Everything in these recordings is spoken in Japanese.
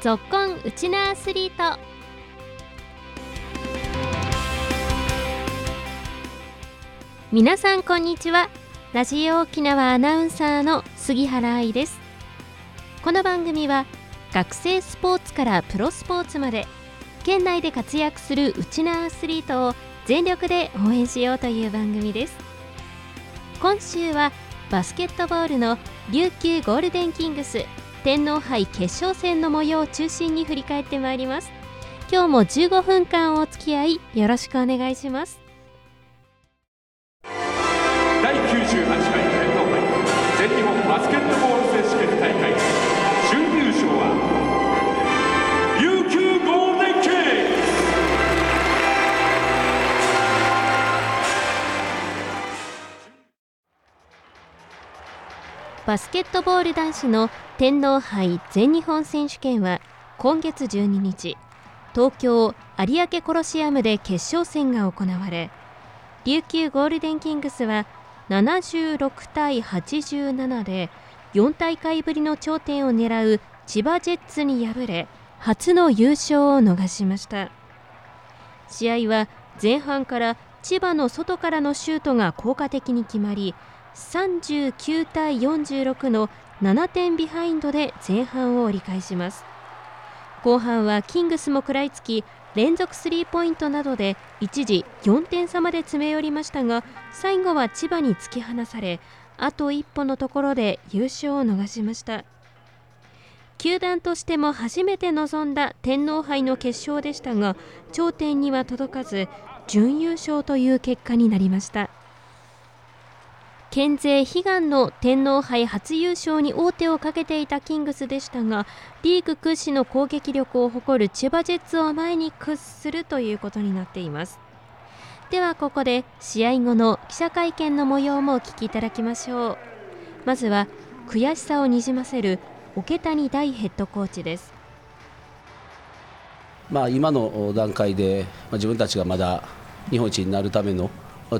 ぞっこんウチナアスリート。皆さんこんにちは。ラジオ沖縄アナウンサーの杉原愛です。この番組は学生スポーツからプロスポーツまで県内で活躍するウチナアスリートを全力で応援しようという番組です。今週はバスケットボールの琉球ゴールデンキングス天皇杯決勝戦の模様を中心に振り返ってまいります。今日も15分間お付き合いよろしくお願いします。バスケットボール男子の天皇杯全日本選手権は今月12日東京有明コロシアムで決勝戦が行われ琉球ゴールデンキングスは76対87で4大会ぶりの頂点を狙う千葉ジェッツに敗れ初の優勝を逃しました。試合は前半から千葉の外からのシュートが効果的に決まり39対46の7点ビハインドで前半を折り返します。後半はキングスも食らいつき連続スリーポイントなどで一時4点差まで詰め寄りましたが最後は千葉に突き放されあと一歩のところで優勝を逃しました。球団としても初めて臨んだ天皇杯の決勝でしたが頂点には届かず準優勝という結果になりました。県勢悲願の天皇杯初優勝に王手をかけていたキングスでしたがリーグ屈指の攻撃力を誇る千葉ジェッツを前に屈するということになっています。ではここで試合後の記者会見の模様もお聞きいただきましょう。まずは悔しさをにじませる桶谷大ヘッドコーチです。まあ、今の段階で、まあ、自分たちがまだ日本一になるための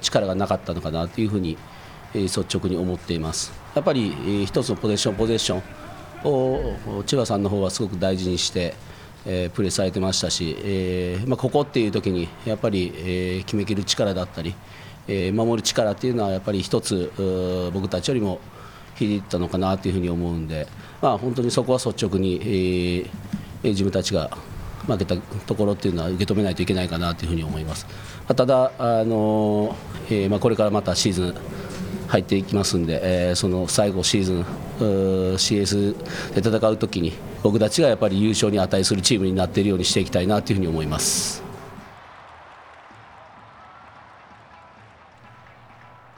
力がなかったのかなというふうに、率直に思っています。やっぱり、えー一つのポゼッション、ポゼッションを千葉さんの方はすごく大事にして、えプレーされてましたし、えま、ここっていう時にやっぱり、え決めきる力だったり、え守る力っていうのはやっぱり一つ僕たちよりも響いたのかなというふうに思うんで、まあ、本当にそこは率直に、えー自分たちが負けたところっていうのは受け止めないといけないかなというふうに思います。ただ、あのえーまあ、これからまたシーズン入っていきますんで、えーその最後シーズンうー CS で戦うときに僕たちがやっぱり優勝に値するチームになっているようにしていきたいなというふうに思います。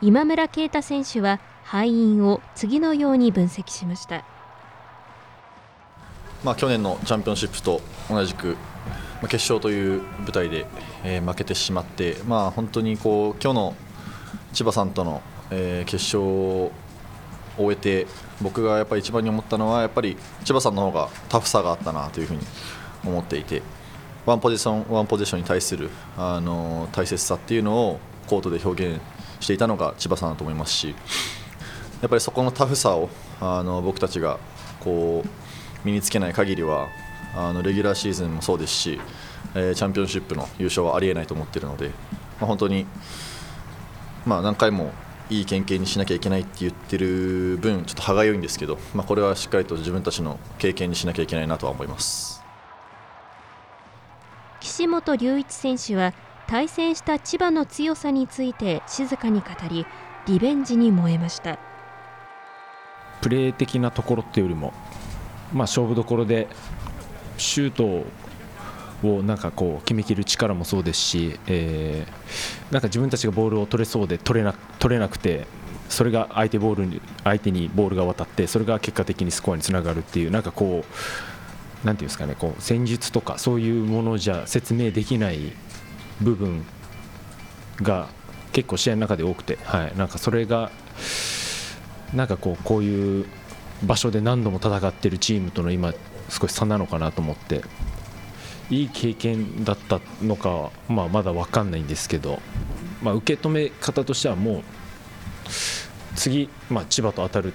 今村啓太選手は敗因を次のように分析しましたまあ、去年のチャンピオンシップと同じく、まあ、決勝という舞台で、えー負けてしまって、まあ、本当にこう今日の千葉さんとの、えー決勝を終えて僕がやっぱり一番に思ったのはやっぱり千葉さんの方がタフさがあったなというふうに思っていてワンポジションワンポジションに対する、あの大切さっていうのをコートで表現していたのが千葉さんだと思いますしやっぱりそこのタフさをあの僕たちがこう身につけない限りはあのレギュラーシーズンもそうですし、えーチャンピオンシップの優勝はありえないと思っているので、まあ、本当に、まあ、何回もいい経験にしなきゃいけないって言ってる分ちょっと歯がゆいんですけど、まあ、これはしっかりと自分たちの経験にしなきゃいけないなとは思います。岸本隆一選手は対戦した千葉の強さについて静かに語りリベンジに燃えましたプレー的なところっていうよりも、まあ、勝負どころでシュートををなんかこう決めきる力もそうですし、えーなんか自分たちがボールを取れそうで取れな取れなくてそれが相手ボールに相手にボールが渡ってそれが結果的にスコアにつながるっていうなんかこうなんていうんですかねこう戦術とかそういうものじゃ説明できない部分が結構試合の中で多くて、はい、なんかそれがなんかこうこういう場所で何度も戦っているチームとの今少し差なのかなと思っていい経験だったのかは、まあ、まだ分かんないんですけど、まあ、受け止め方としてはもう次、まあ、千葉と当たる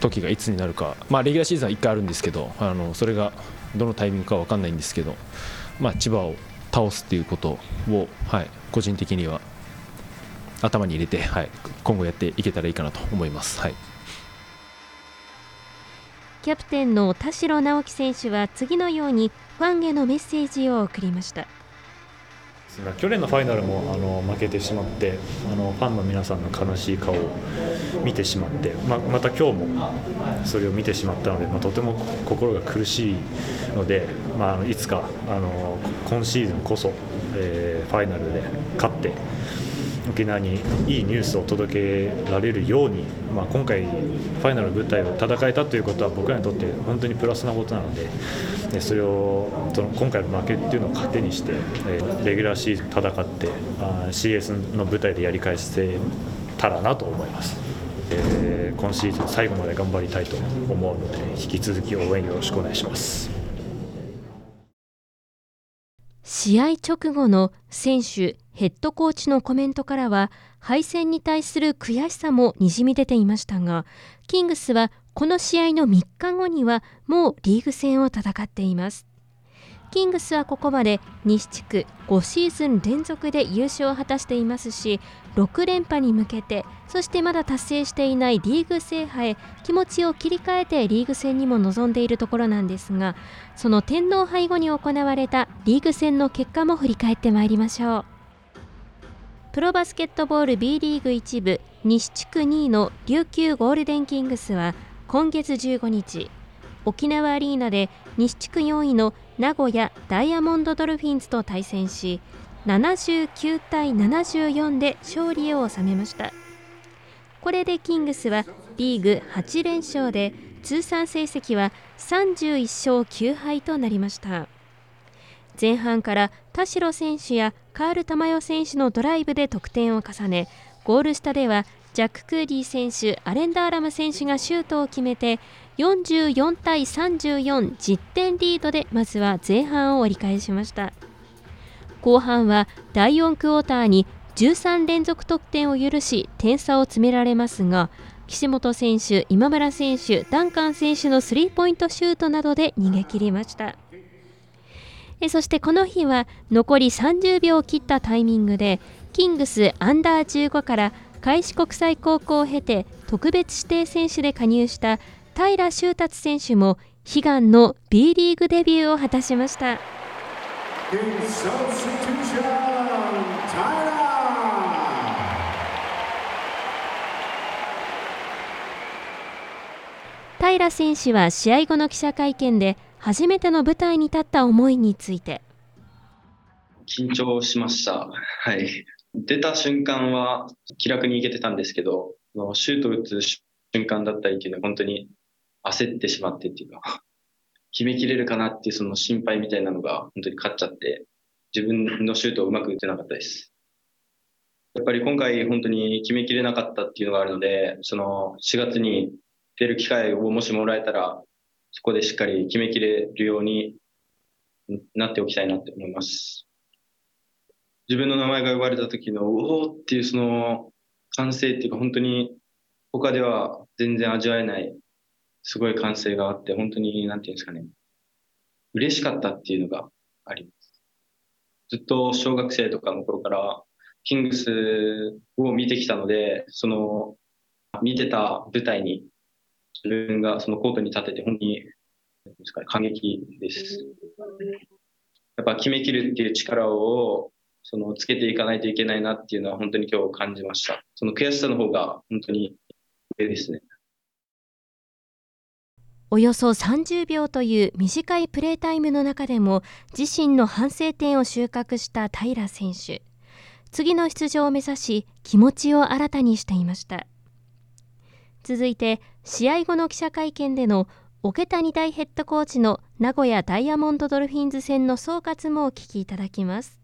時がいつになるか、まあ、レギュラーシーズンは1回あるんですけどあのそれがどのタイミングか分かんないんですけど、まあ、千葉を倒すっていうことを、はい、個人的には頭に入れて、はい、今後やっていけたらいいかなと思います。はいキャプテンの田代直樹選手は次のようにファンへのメッセージを送りました。去年のファイナルもあの負けてしまってあのファンの皆さんの悲しい顔を見てしまって、ままた今日もそれを見てしまったので、まあ、とても心が苦しいので、まあ、いつかあの今シーズンこそ、えー、ファイナルで勝って沖縄にいいニュースを届けられるように、まあ、今回、ファイナル舞台を戦えたということは僕らにとって本当にプラスなことなので、でそれをその今回の負けっていうのを糧にして、え、レギュラーシーズン戦ってあ CS の舞台でやり返せたらなと思います。え、今シーズン最後まで頑張りたいと思うので引き続き応援よろしくお願いします試合直後の選手ヘッドコーチのコメントからは敗戦に対する悔しさもにじみ出ていましたがキングスはこの試合の3日後にはもうリーグ戦を戦っています。キングスはここまで西地区5シーズン連続で優勝を果たしていますし6連覇に向けてそしてまだ達成していないリーグ制覇へ気持ちを切り替えてリーグ戦にも臨んでいるところなんですがその天皇杯後に行われたリーグ戦の結果も振り返ってまいりましょう。プロバスケットボール B リーグ1部西地区2位の琉球ゴールデンキングスは今月15日沖縄アリーナで西地区4位の名古屋ダイヤモンドドルフィンズと対戦し79対74で勝利を収めました。これでキングスはリーグ8連勝で通算成績は31勝9敗となりました。前半から田代選手やカール玉代選手のドライブで得点を重ねゴール下ではジャック・クーディ選手アレンダーラム選手がシュートを決めて44対34、10点リードでまずは前半を折り返しました。後半は第4クォーターに13連続得点を許し点差を詰められますが岸本選手、今村選手、ダンカン選手のスリーポイントシュートなどで逃げ切りましたえそしてこの日は残り30秒を切ったタイミングでキングスアンダー15から開志国際高校を経て特別指定選手で加入した平修達選手も悲願の B リーグデビューを果たしました平選手は試合後の記者会見で初めての舞台に立った思いについて緊張しました。はい。出た瞬間は気楽にいけてたんですけど、シュート打つ瞬間だったりっていうのは本当に焦ってしまってっていうか、決めきれるかなっていうその心配みたいなのが本当に勝っちゃって、自分のシュートをうまく打てなかったです。やっぱり今回本当に決めきれなかったっていうのがあるので、その4月に出る機会をもしもらえたら、そこでしっかり決めきれるようになっておきたいなって思います。自分の名前が呼ばれた時の、おおっていうその歓声っていうか本当に他では全然味わえないすごい歓声があって、本当に、なんていうんですかね、嬉しかったっていうのがあります。ずっと小学生とかの頃から、キングスを見てきたので、その、見てた舞台に、自分がそのコートに立てて、本当に、ですかね、感激です。やっぱ決めきるっていう力を、その、つけていかないといけないなっていうのは本当に今日感じました。その悔しさの方が本当に上ですね。およそ30秒という短いプレータイムの中でも自身の反省点を収穫した平選手。次の出場を目指し気持ちを新たにしていました。続いて試合後の記者会見での桶谷大ヘッドコーチの名古屋ダイヤモンドドルフィンズ戦の総括もお聞きいただきます。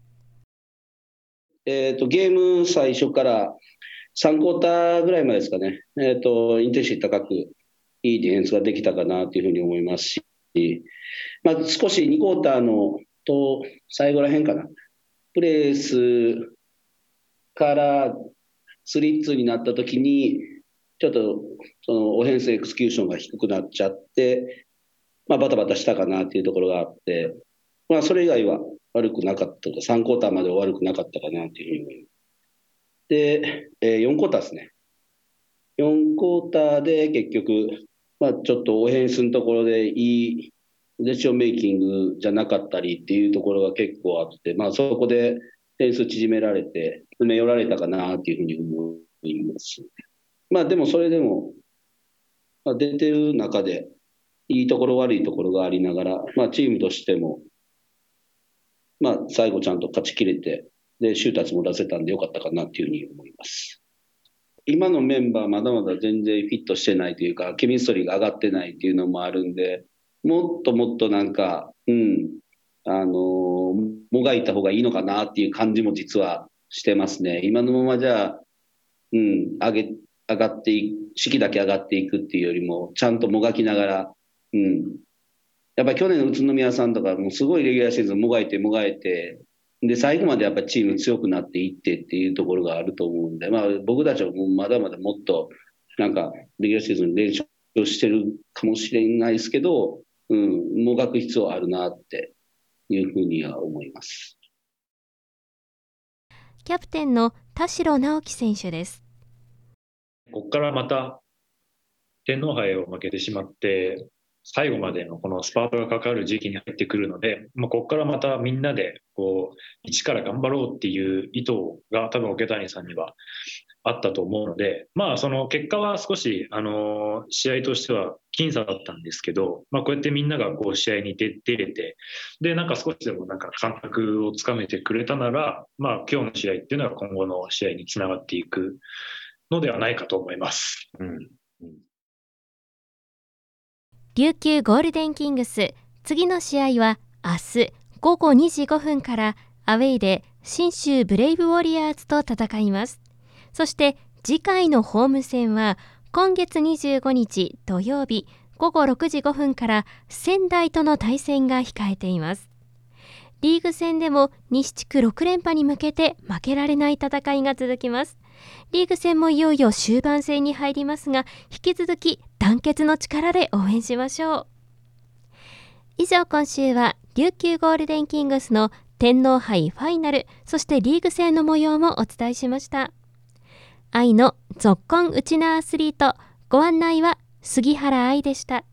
えーと、ゲーム最初から3クォーターぐらいまでですかね、えーとインテンシティ高くいいディフェンスができたかなというふうに思いますし、まあ、少し2クォーターのと最後らへんかな、プレースからスリッツになったときに、ちょっとそのオフェンスエクスキューションが低くなっちゃって、まあ、バタバタしたかなっていうところがあって、まあ、それ以外は悪くなかったとか、3クォーターまでは悪くなかったかなっていうふうに思います。で、えー、4クォーターですね。4クォーターで結局、まあ、ちょっとオフェンスのところでいいポゼッションメイキングじゃなかったりっていうところが結構あって、まあ、そこで点数縮められて、詰め寄られたかなっていうふうに思います。まあ、でもそれでも、まあ、出てる中で、いいところ悪いところがありながら、まあ、チームとしても、まあ、最後ちゃんと勝ちきれて、で、シューターも出せたんでよかったかなっていうふうに思います。今のメンバーまだまだ全然フィットしてないというか、ケミストリーが上がってないっていうのもあるんで、もっともっとなんか、うん、あのもがいた方がいいのかなっていう感じも実はしてますね。今のままじゃあ、うん、上げ、上がってい、式だけ上がっていくっていうよりも、ちゃんともがきながら、うん。やっぱり去年の宇都宮さんとか、もすごいレギュラーシーズンもがいてもがいて、で、最後までやっぱりチーム強くなっていってっていうところがあると思うんで、まあ僕たちはもうまだまだもっと、なんか、レギュラーシーズン練習してるかもしれないですけど、うん、もがく必要あるなっていうふうには思います。キャプテンの田代直樹選手です。ここからまた天皇杯を負けてしまって、最後までのこのスパートがかかる時期に入ってくるので、まあ、ここからまたみんなでこう一から頑張ろうっていう意図が多分桶谷さんにはあったと思うので、まあ、その結果は少し、あの試合としては僅差だったんですけど、まあ、こうやってみんながこう試合に出れて、で、なんか少しでもなんか感覚をつかめてくれたなら、まあ、今日の試合っていうのは今後の試合につながっていくのではないかと思います。うん琉球ゴールデンキングス。次の試合は明日午後2時5分からアウェイで信州ブレイブウォリアーズと戦います。そして次回のホーム戦は今月25日土曜日午後6時5分から仙台との対戦が控えています。リーグ戦でも西地区6連覇に向けて負けられない戦いが続きます。リーグ戦もいよいよ終盤戦に入りますが引き続き団結の力で応援しましょう以上今週は琉球ゴールデンキングスの天皇杯ファイナルそしてリーグ戦の模様もお伝えしました愛のぞっこんウチナアスリートご案内は杉原愛でした。